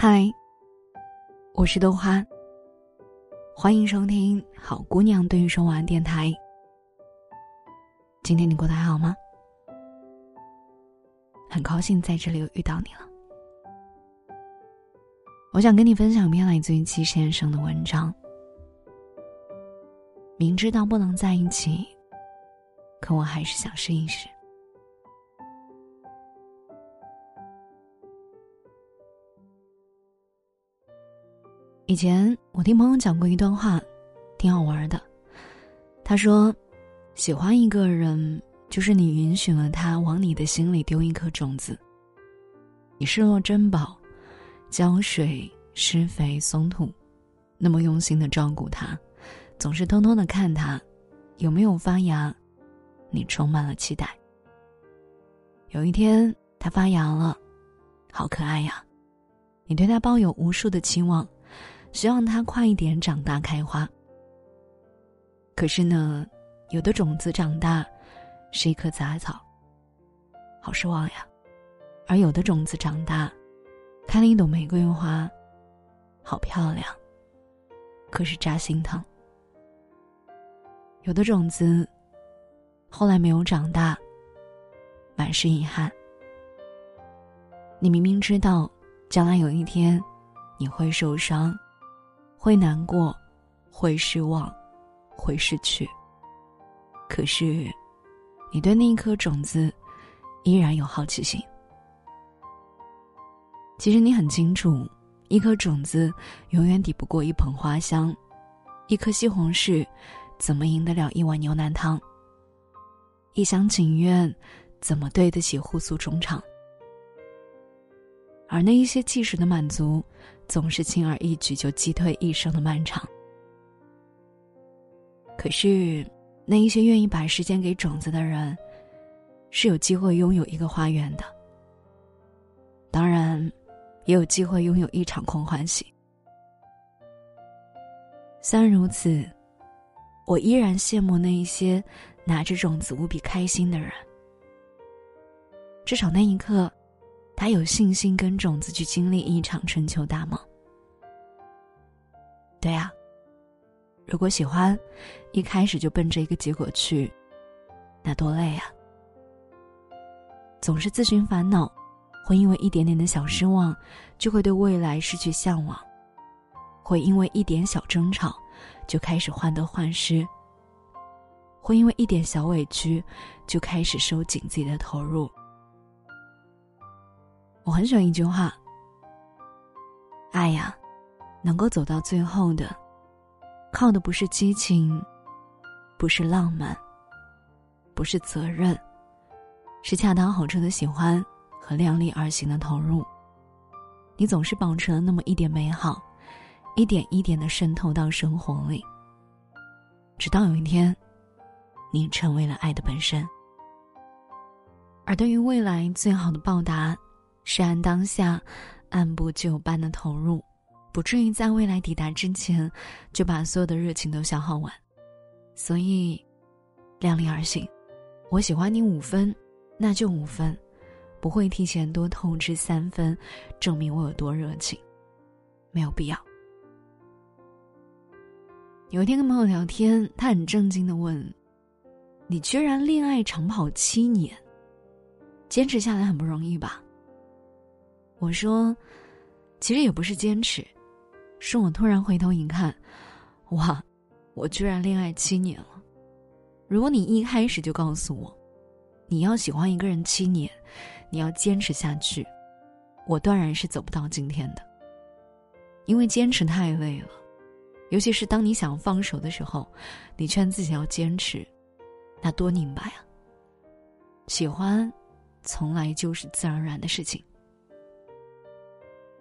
嗨，我是豆花。欢迎收听好姑娘对你说晚安电台。今天你过得还好吗？很高兴在这里又遇到你了。我想跟你分享一篇来自于季先生的文章。明知道不能在一起，可我还是想试一试。以前我听朋友讲过一段话，挺好玩的。他说：“喜欢一个人，就是你允许了他往你的心里丢一颗种子。你视若珍宝，浇水、施肥、松土，那么用心的照顾他，总是偷偷的看他有没有发芽，你充满了期待。有一天他发芽了，好可爱呀！你对他抱有无数的期望。”希望它快一点长大开花。可是呢，有的种子长大是一棵杂草，好失望呀；而有的种子长大，开了一朵玫瑰花，好漂亮，可是扎心疼。有的种子后来没有长大，满是遗憾。你明明知道，将来有一天你会受伤。会难过，会失望，会失去。可是，你对那一颗种子依然有好奇心。其实你很清楚，一颗种子永远抵不过一捧花香，一颗西红柿怎么赢得了一碗牛腩汤？一厢情愿怎么对得起互诉衷肠？而那一些即时的满足。总是轻而易举就击退一生的漫长。可是，那一些愿意把时间给种子的人，是有机会拥有一个花园的。当然，也有机会拥有一场空欢喜。虽然如此，我依然羡慕那一些拿着种子无比开心的人。至少那一刻。他有信心跟种子去经历一场春秋大梦。对呀，如果喜欢，一开始就奔着一个结果去，那多累啊！总是自寻烦恼，会因为一点点的小失望，就会对未来失去向往；会因为一点小争吵，就开始患得患失；会因为一点小委屈，就开始收紧自己的投入。我很喜欢一句话：“爱呀，能够走到最后的，靠的不是激情，不是浪漫，不是责任，是恰到好处的喜欢和量力而行的投入。你总是保持了那么一点美好，一点一点的渗透到生活里，直到有一天，你成为了爱的本身。而对于未来最好的报答。”是按当下，按部就班的投入，不至于在未来抵达之前，就把所有的热情都消耗完。所以，量力而行。我喜欢你五分，那就五分，不会提前多透支三分，证明我有多热情，没有必要。有一天跟朋友聊天，他很震惊的问：“你居然恋爱长跑七年，坚持下来很不容易吧？”我说：“其实也不是坚持，是我突然回头一看，哇，我居然恋爱七年了。如果你一开始就告诉我，你要喜欢一个人七年，你要坚持下去，我断然是走不到今天的。因为坚持太累了，尤其是当你想放手的时候，你劝自己要坚持，那多拧巴呀。喜欢，从来就是自然而然的事情。”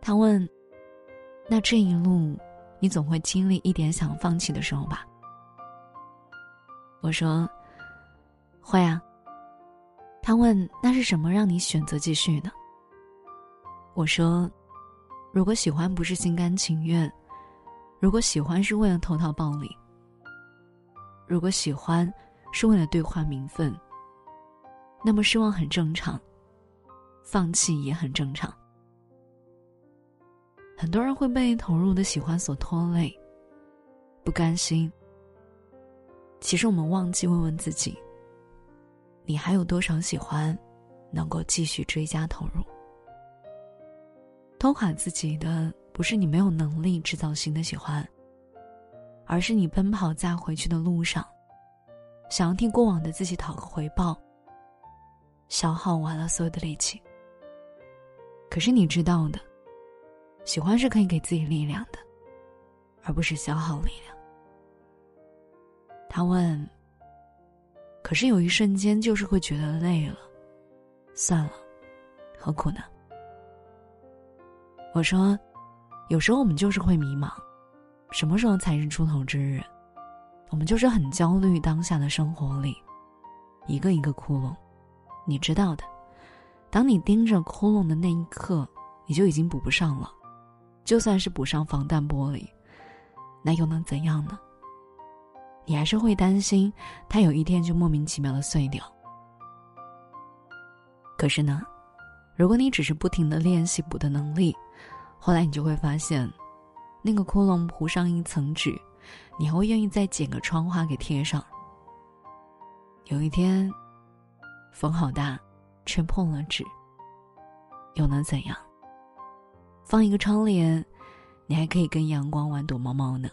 他问：“那这一路，你总会经历一点想放弃的时候吧？”我说：“会啊。”他问：“那是什么让你选择继续呢？”我说：“如果喜欢不是心甘情愿，如果喜欢是为了投桃报李，如果喜欢是为了兑换名分，那么失望很正常，放弃也很正常。”很多人会被投入的喜欢所拖累，不甘心。其实我们忘记问问自己：你还有多少喜欢，能够继续追加投入？拖垮自己的不是你没有能力制造新的喜欢，而是你奔跑在回去的路上，想要替过往的自己讨个回报，消耗完了所有的力气。可是你知道的。喜欢是可以给自己力量的，而不是消耗力量。他问：“可是有一瞬间就是会觉得累了，算了，何苦呢？”我说：“有时候我们就是会迷茫，什么时候才是出头之日？我们就是很焦虑当下的生活里，一个一个窟窿，你知道的。当你盯着窟窿的那一刻，你就已经补不上了。”就算是补上防弹玻璃，那又能怎样呢？你还是会担心它有一天就莫名其妙的碎掉。可是呢，如果你只是不停的练习补的能力，后来你就会发现，那个窟窿糊上一层纸，你还会愿意再剪个窗花给贴上。有一天，风好大，吹破了纸，又能怎样？放一个窗帘，你还可以跟阳光玩躲猫猫呢。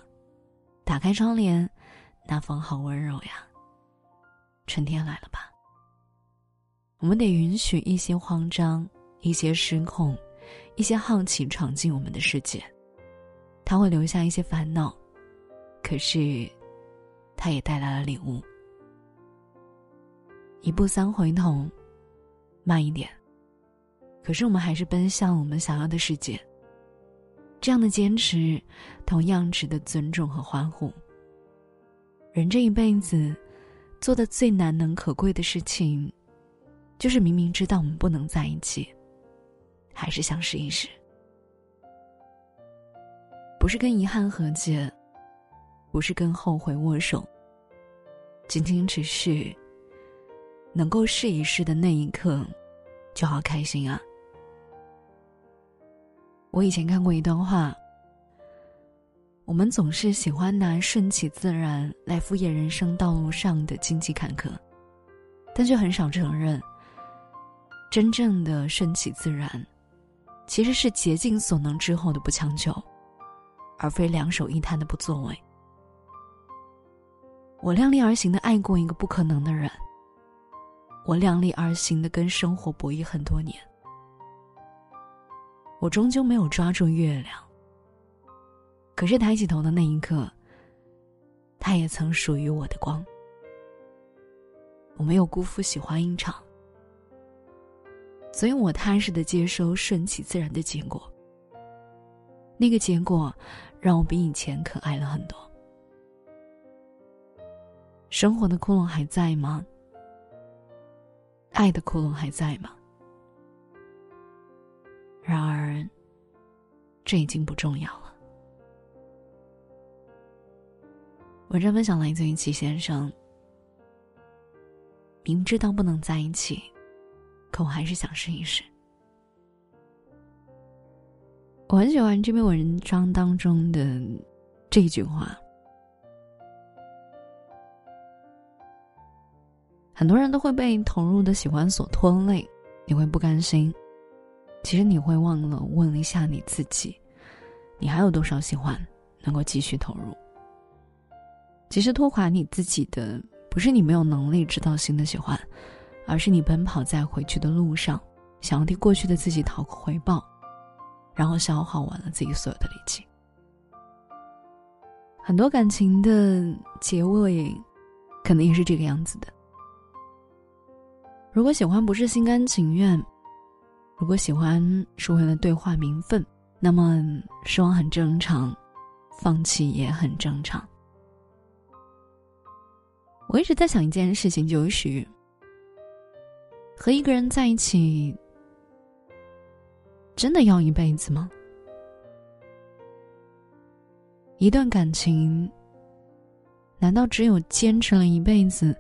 打开窗帘，那风好温柔呀。春天来了吧？我们得允许一些慌张、一些失控、一些好奇闯进我们的世界。它会留下一些烦恼，可是，它也带来了礼物。一步三回头，慢一点。可是我们还是奔向我们想要的世界。这样的坚持，同样值得尊重和欢呼。人这一辈子，做的最难能可贵的事情，就是明明知道我们不能在一起，还是想试一试。不是跟遗憾和解，不是跟后悔握手，仅仅只是能够试一试的那一刻，就好开心啊。我以前看过一段话。我们总是喜欢拿顺其自然来敷衍人生道路上的荆棘坎坷，但却很少承认，真正的顺其自然，其实是竭尽所能之后的不强求，而非两手一摊的不作为。我量力而行的爱过一个不可能的人，我量力而行的跟生活博弈很多年。我终究没有抓住月亮，可是抬起头的那一刻，它也曾属于我的光。我没有辜负喜欢一场，所以我踏实的接收顺其自然的结果。那个结果，让我比以前可爱了很多。生活的窟窿还在吗？爱的窟窿还在吗？然而，这已经不重要了。文章分享来自于齐先生。明知道不能在一起，可我还是想试一试。我很喜欢这篇文章当中的这一句话。很多人都会被投入的喜欢所拖累，你会不甘心。其实你会忘了问一下你自己，你还有多少喜欢能够继续投入？其实拖垮你自己的不是你没有能力制造新的喜欢，而是你奔跑在回去的路上，想要替过去的自己讨个回报，然后消耗完了自己所有的力气。很多感情的结尾，可能也是这个样子的。如果喜欢不是心甘情愿。如果喜欢是为了兑换名分，那么失望很正常，放弃也很正常。我一直在想一件事情，就是和一个人在一起，真的要一辈子吗？一段感情，难道只有坚持了一辈子，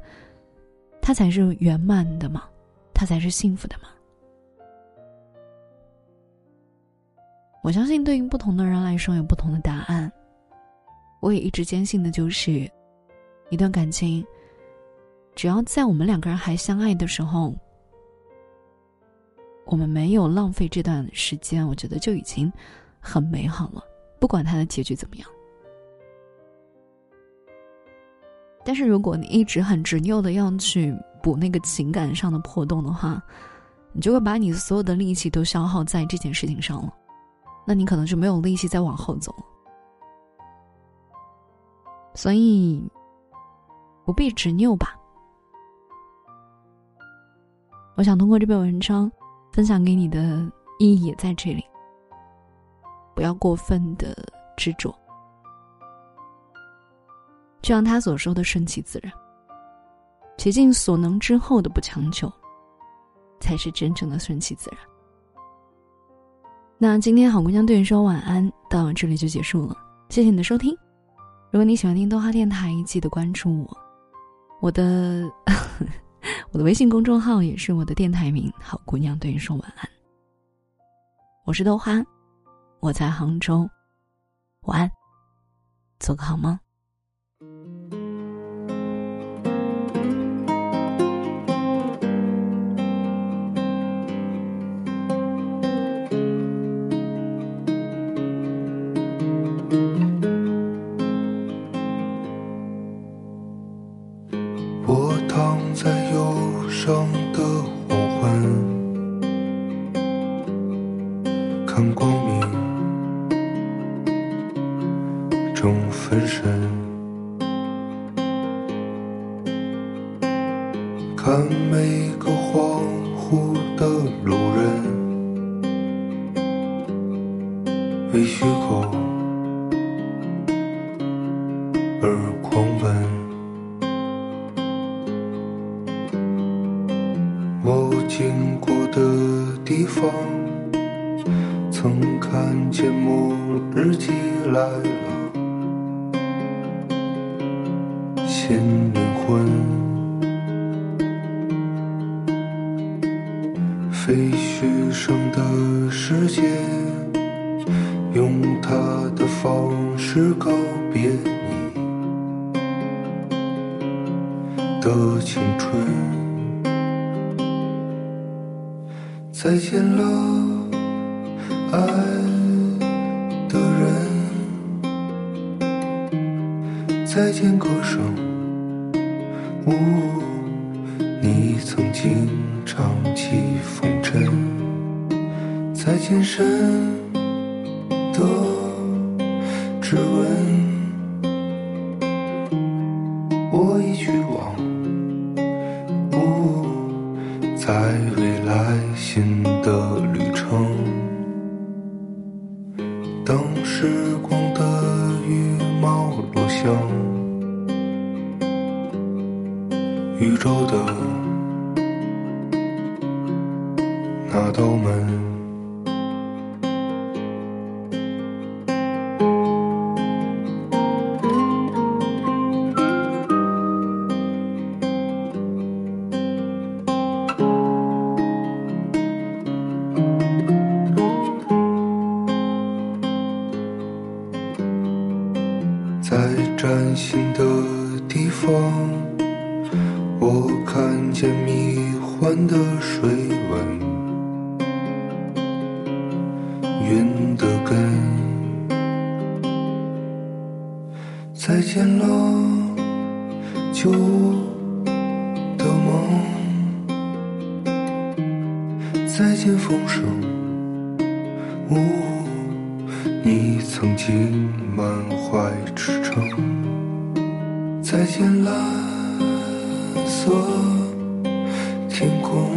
它才是圆满的吗？它才是幸福的吗？我相信，对于不同的人来说，有不同的答案。我也一直坚信的就是，一段感情，只要在我们两个人还相爱的时候，我们没有浪费这段时间，我觉得就已经很美好了。不管它的结局怎么样。但是如果你一直很执拗的要去补那个情感上的破洞的话，你就会把你所有的力气都消耗在这件事情上了，那你可能就没有力气再往后走了。所以，不必执拗吧。我想通过这篇文章分享给你的意义也在这里，不要过分的执着。就像他所说的“顺其自然”，竭尽所能之后的不强求，才是真正的顺其自然。那今天好姑娘对你说晚安，到这里就结束了。谢谢你的收听。如果你喜欢听豆花电台，记得关注我。我的 我的微信公众号也是我的电台名“好姑娘对你说晚安”。我是豆花，我在杭州，晚安，做个好梦。看光明中分身，看每个恍惚的路人，为虚构而狂奔。我经过的地方，曾看见末日寄来了，现灵魂。废墟上的世界，用他的方式告别你的青春。再见了，爱的人。再见，歌声。呜，你曾经唱起风尘。再见，深的指纹，我已去往不在未来新的旅的水纹，云的根。再见了，旧的梦。再见风声。呜。你曾经满怀赤诚，再见蓝色天空，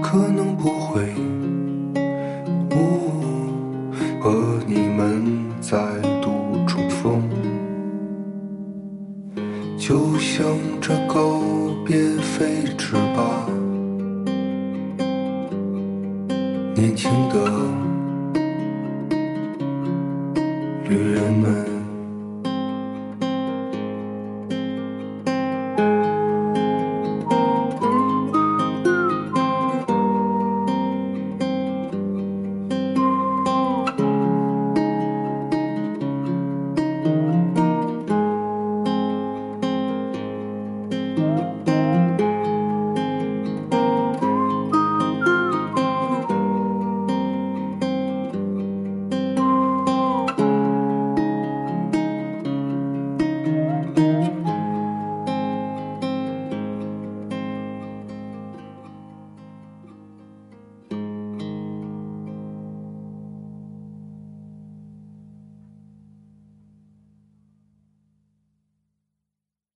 可能不会我和你们再度重逢，就像这告别飞驰吧。年轻的旅人们。